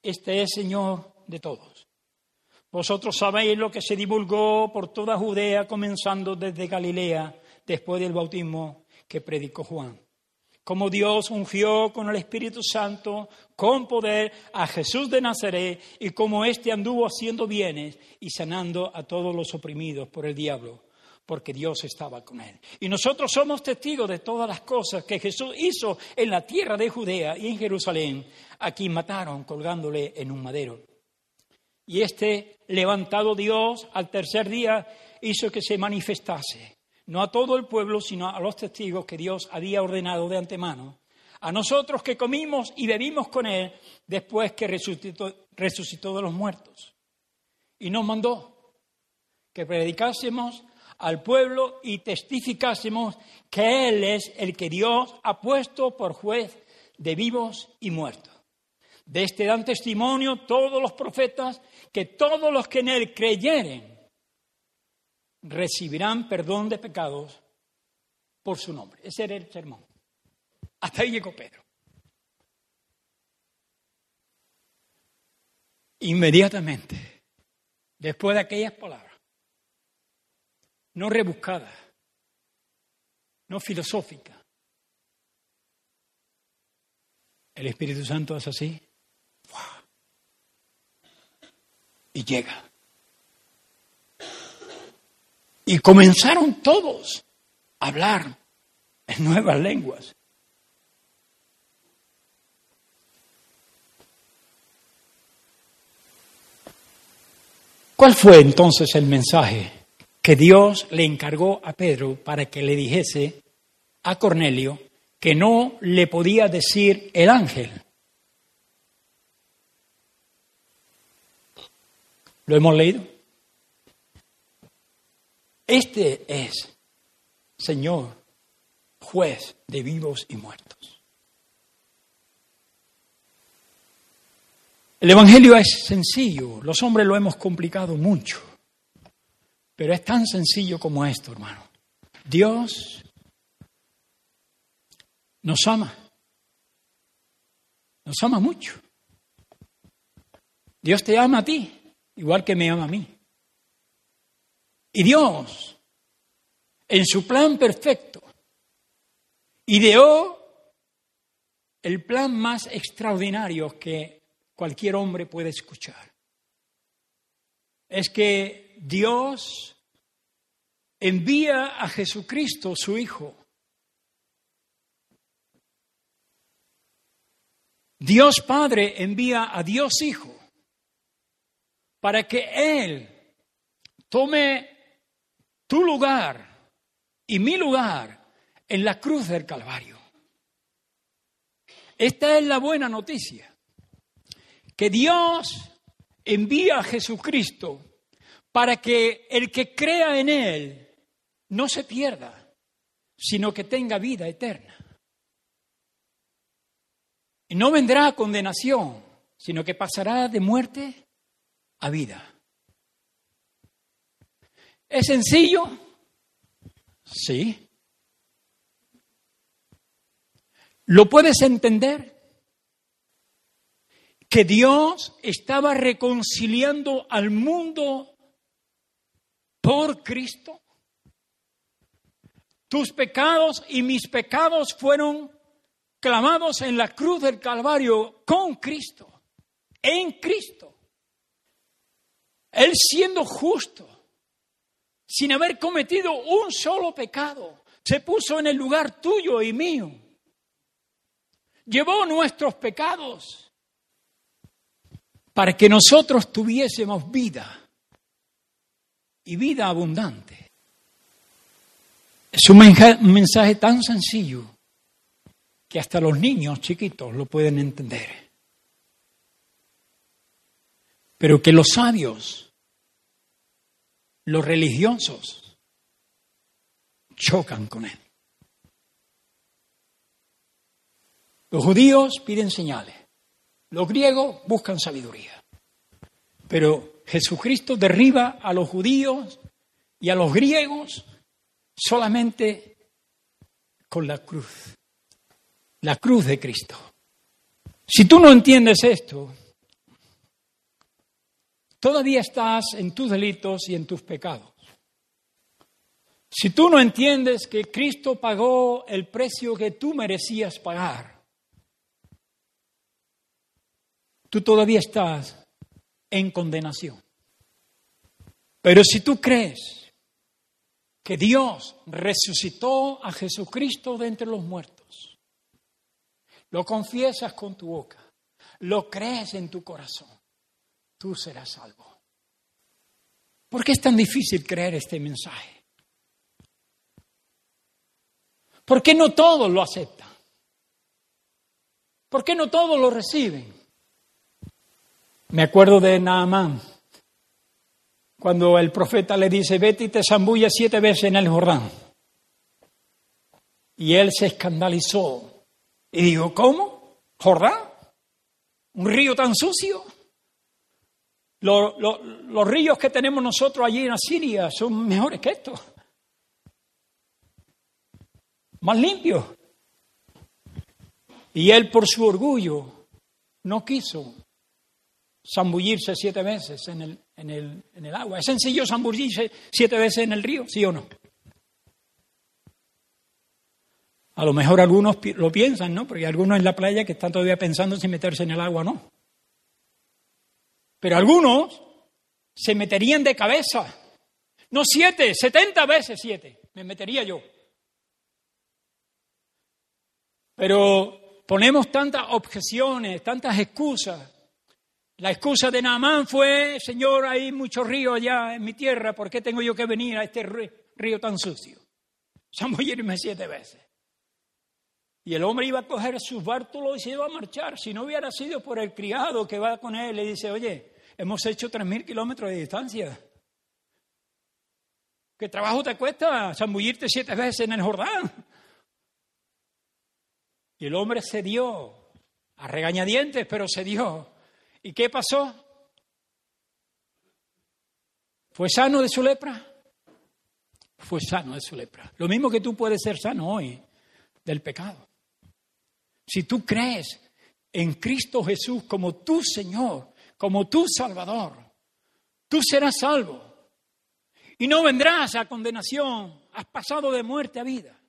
Speaker 2: Este es Señor de todos. Vosotros sabéis lo que se divulgó por toda Judea, comenzando desde Galilea, después del bautismo que predicó Juan como Dios ungió con el Espíritu Santo, con poder, a Jesús de Nazaret, y como éste anduvo haciendo bienes y sanando a todos los oprimidos por el diablo, porque Dios estaba con él. Y nosotros somos testigos de todas las cosas que Jesús hizo en la tierra de Judea y en Jerusalén, a quien mataron colgándole en un madero. Y este levantado Dios al tercer día hizo que se manifestase no a todo el pueblo, sino a los testigos que Dios había ordenado de antemano, a nosotros que comimos y bebimos con Él después que resucitó, resucitó de los muertos. Y nos mandó que predicásemos al pueblo y testificásemos que Él es el que Dios ha puesto por juez de vivos y muertos. De este dan testimonio todos los profetas que todos los que en Él creyeren recibirán perdón de pecados por su nombre. Ese era el sermón. Hasta ahí llegó Pedro. Inmediatamente, después de aquellas palabras, no rebuscadas, no filosóficas, el Espíritu Santo es así. Y llega. Y comenzaron todos a hablar en nuevas lenguas. ¿Cuál fue entonces el mensaje que Dios le encargó a Pedro para que le dijese a Cornelio que no le podía decir el ángel? ¿Lo hemos leído? Este es, Señor, juez de vivos y muertos. El Evangelio es sencillo, los hombres lo hemos complicado mucho, pero es tan sencillo como esto, hermano. Dios nos ama, nos ama mucho. Dios te ama a ti, igual que me ama a mí. Y Dios, en su plan perfecto, ideó el plan más extraordinario que cualquier hombre puede escuchar. Es que Dios envía a Jesucristo, su Hijo. Dios Padre envía a Dios Hijo para que Él tome tu lugar y mi lugar en la cruz del Calvario. Esta es la buena noticia, que Dios envía a Jesucristo para que el que crea en Él no se pierda, sino que tenga vida eterna. Y no vendrá condenación, sino que pasará de muerte a vida. ¿Es sencillo? Sí. ¿Lo puedes entender? Que Dios estaba reconciliando al mundo por Cristo. Tus pecados y mis pecados fueron clamados en la cruz del Calvario con Cristo, en Cristo. Él siendo justo, sin haber cometido un solo pecado. Se puso en el lugar tuyo y mío. Llevó nuestros pecados para que nosotros tuviésemos vida y vida abundante. Es un mensaje tan sencillo que hasta los niños chiquitos lo pueden entender. Pero que los sabios los religiosos chocan con él. Los judíos piden señales, los griegos buscan sabiduría, pero Jesucristo derriba a los judíos y a los griegos solamente con la cruz, la cruz de Cristo. Si tú no entiendes esto, todavía estás en tus delitos y en tus pecados. Si tú no entiendes que Cristo pagó el precio que tú merecías pagar, tú todavía estás en condenación. Pero si tú crees que Dios resucitó a Jesucristo de entre los muertos, lo confiesas con tu boca, lo crees en tu corazón, tú serás salvo. ¿Por qué es tan difícil creer este mensaje? ¿Por qué no todos lo aceptan? ¿Por qué no todos lo reciben? Me acuerdo de Naamán, cuando el profeta le dice, vete y te zambulla siete veces en el Jordán. Y él se escandalizó y dijo, ¿cómo? ¿Jordán? ¿Un río tan sucio? Los, ríos que tenemos nosotros allí en Asiria son mejores que estos. Más limpios. Y él por su orgullo no quiso zambullirse siete veces en el, en, el, en el agua. ¿Es sencillo zambullirse siete veces en el río? ¿Sí o no? A lo mejor algunos lo piensan, ¿no? Porque algunos en la playa que están todavía pensando si meterse en el agua o no. Pero algunos se meterían de cabeza. No siete, setenta veces siete. Me metería yo. Pero ponemos tantas objeciones, tantas excusas. La excusa de Naamán fue, Señor, hay mucho río allá en mi tierra, ¿por qué tengo yo que venir a este río tan sucio? *laughs* irme siete veces. Y el hombre iba a coger sus bártulos y se iba a marchar. Si no hubiera sido por el criado que va con él, le dice, oye, hemos hecho tres mil kilómetros de distancia. ¿Qué trabajo te cuesta zambullirte siete veces en el Jordán? Y el hombre se dio, a regañadientes, pero se dio. ¿Y qué pasó? ¿Fue sano de su lepra? Fue sano de su lepra. Lo mismo que tú puedes ser sano hoy del pecado. Si tú crees en Cristo Jesús como tu Señor, como tu Salvador, tú serás salvo. Y no vendrás a condenación, has pasado de muerte a vida.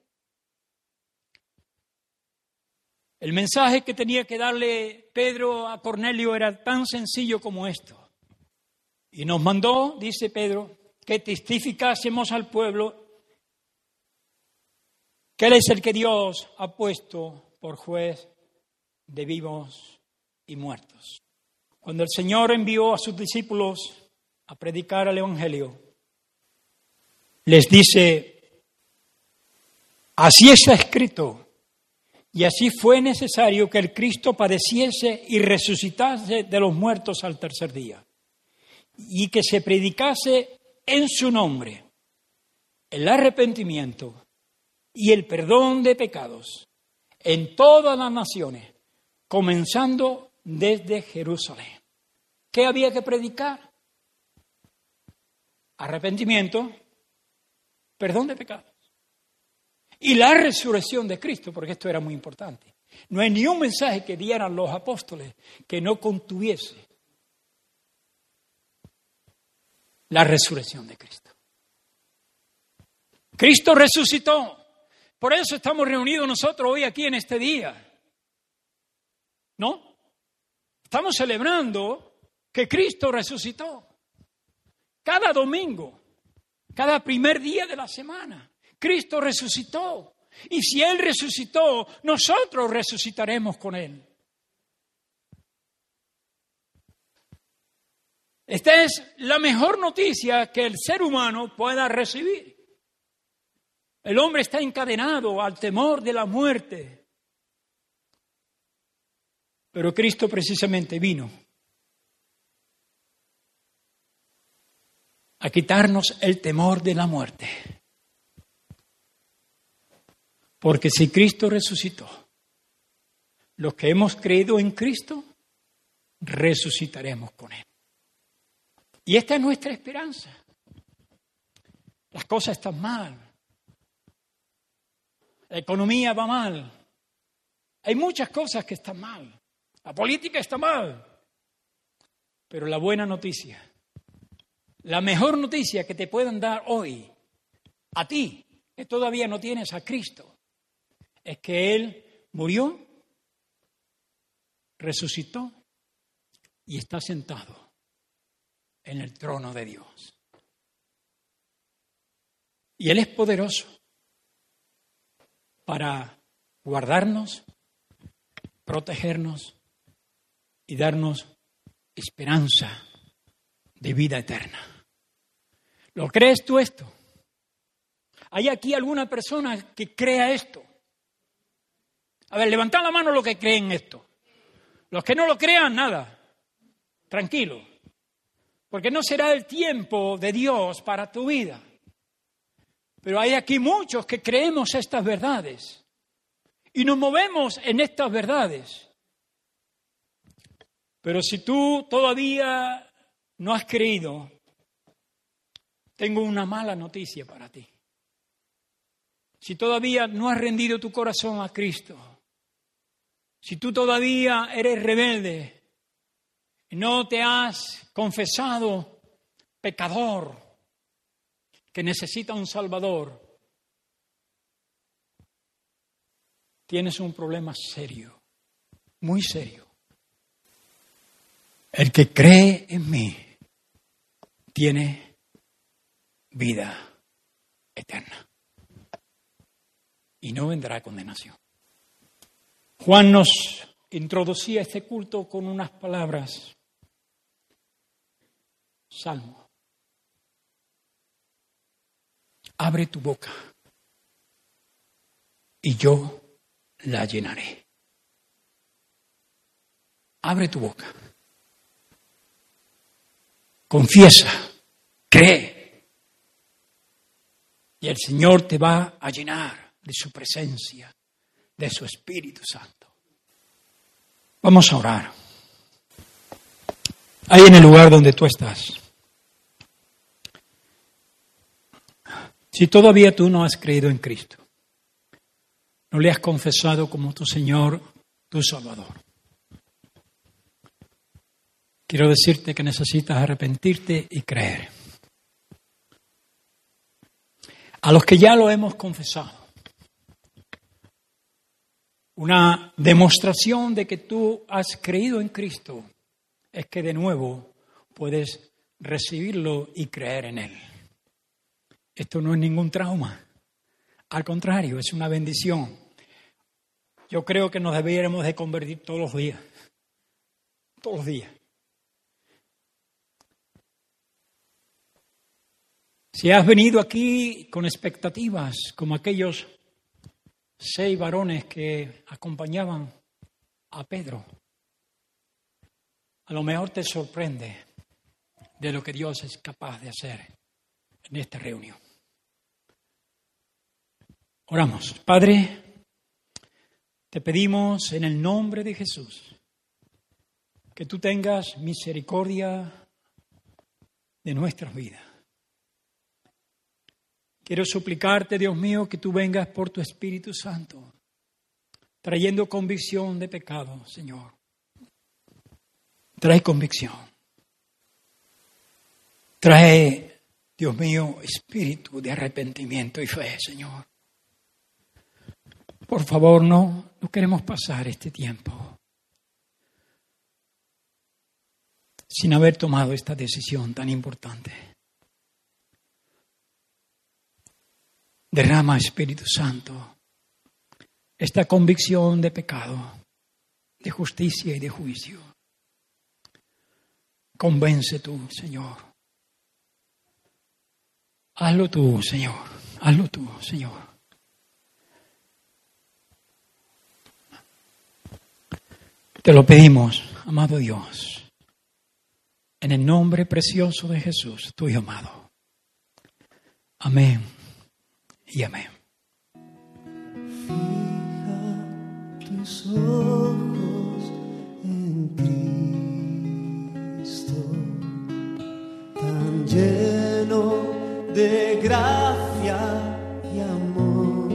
Speaker 2: El mensaje que tenía que darle Pedro a Cornelio era tan sencillo como esto. Y nos mandó, dice Pedro, que testificásemos al pueblo que Él es el que Dios ha puesto por juez de vivos y muertos. Cuando el Señor envió a sus discípulos a predicar el Evangelio, les dice, así está escrito, y así fue necesario que el Cristo padeciese y resucitase de los muertos al tercer día, y que se predicase en su nombre el arrepentimiento y el perdón de pecados en todas las naciones, comenzando desde Jerusalén. ¿Qué había que predicar? Arrepentimiento, perdón de pecados y la resurrección de Cristo, porque esto era muy importante. No hay ni un mensaje que dieran los apóstoles que no contuviese la resurrección de Cristo. Cristo resucitó. Por eso estamos reunidos nosotros hoy aquí en este día. ¿No? Estamos celebrando que Cristo resucitó. Cada domingo, cada primer día de la semana, Cristo resucitó. Y si Él resucitó, nosotros resucitaremos con Él. Esta es la mejor noticia que el ser humano pueda recibir. El hombre está encadenado al temor de la muerte. Pero Cristo precisamente vino a quitarnos el temor de la muerte. Porque si Cristo resucitó, los que hemos creído en Cristo, resucitaremos con Él. Y esta es nuestra esperanza. Las cosas están mal, la economía va mal. Hay muchas cosas que están mal. La política está mal. Pero la buena noticia, la mejor noticia que te puedan dar hoy, a ti, que todavía no tienes a Cristo, es que Él murió, resucitó y está sentado en el trono de Dios. Y Él es poderoso para guardarnos, protegernos y darnos esperanza de vida eterna. ¿Lo crees tú esto? ¿Hay aquí alguna persona que crea esto? A ver, levantad la mano los que creen esto. Los que no lo crean, nada. Tranquilo. Porque no será el tiempo de Dios para tu vida. Pero hay aquí muchos que creemos estas verdades y nos movemos en estas verdades. Pero si tú todavía no has creído, tengo una mala noticia para ti. Si todavía no has rendido tu corazón a Cristo, si tú todavía eres rebelde, no te has confesado pecador, que necesita un Salvador, tienes un problema serio, muy serio. El que cree en mí tiene vida eterna y no vendrá condenación. Juan nos introducía este culto con unas palabras. Salmo. Abre tu boca y yo la llenaré. Abre tu boca. Confiesa, cree. Y el Señor te va a llenar de su presencia, de su Espíritu Santo. Vamos a orar. Ahí en el lugar donde tú estás. Si todavía tú no has creído en Cristo, no le has confesado como tu Señor, tu Salvador. Quiero decirte que necesitas arrepentirte y creer. A los que ya lo hemos confesado, una demostración de que tú has creído en Cristo es que de nuevo puedes recibirlo y creer en Él. Esto no es ningún trauma, al contrario, es una bendición yo creo que nos debiéramos de convertir todos los días. Todos los días. Si has venido aquí con expectativas, como aquellos seis varones que acompañaban a Pedro, a lo mejor te sorprende de lo que Dios es capaz de hacer en esta reunión. Oramos. Padre, te pedimos en el nombre de Jesús que tú tengas misericordia de nuestras vidas. Quiero suplicarte, Dios mío, que tú vengas por tu Espíritu Santo, trayendo convicción de pecado, Señor. Trae convicción. Trae, Dios mío, espíritu de arrepentimiento y fe, Señor. Por favor, no, no queremos pasar este tiempo sin haber tomado esta decisión tan importante. Derrama, Espíritu Santo, esta convicción de pecado, de justicia y de juicio. Convence tú, Señor. Hazlo tú, Señor. Hazlo tú, Señor. Te lo pedimos, amado Dios, en el nombre precioso de Jesús, tuyo amado. Amén y amén.
Speaker 3: Fija tus ojos en Cristo, tan lleno de gracia y amor.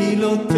Speaker 3: Y
Speaker 4: lo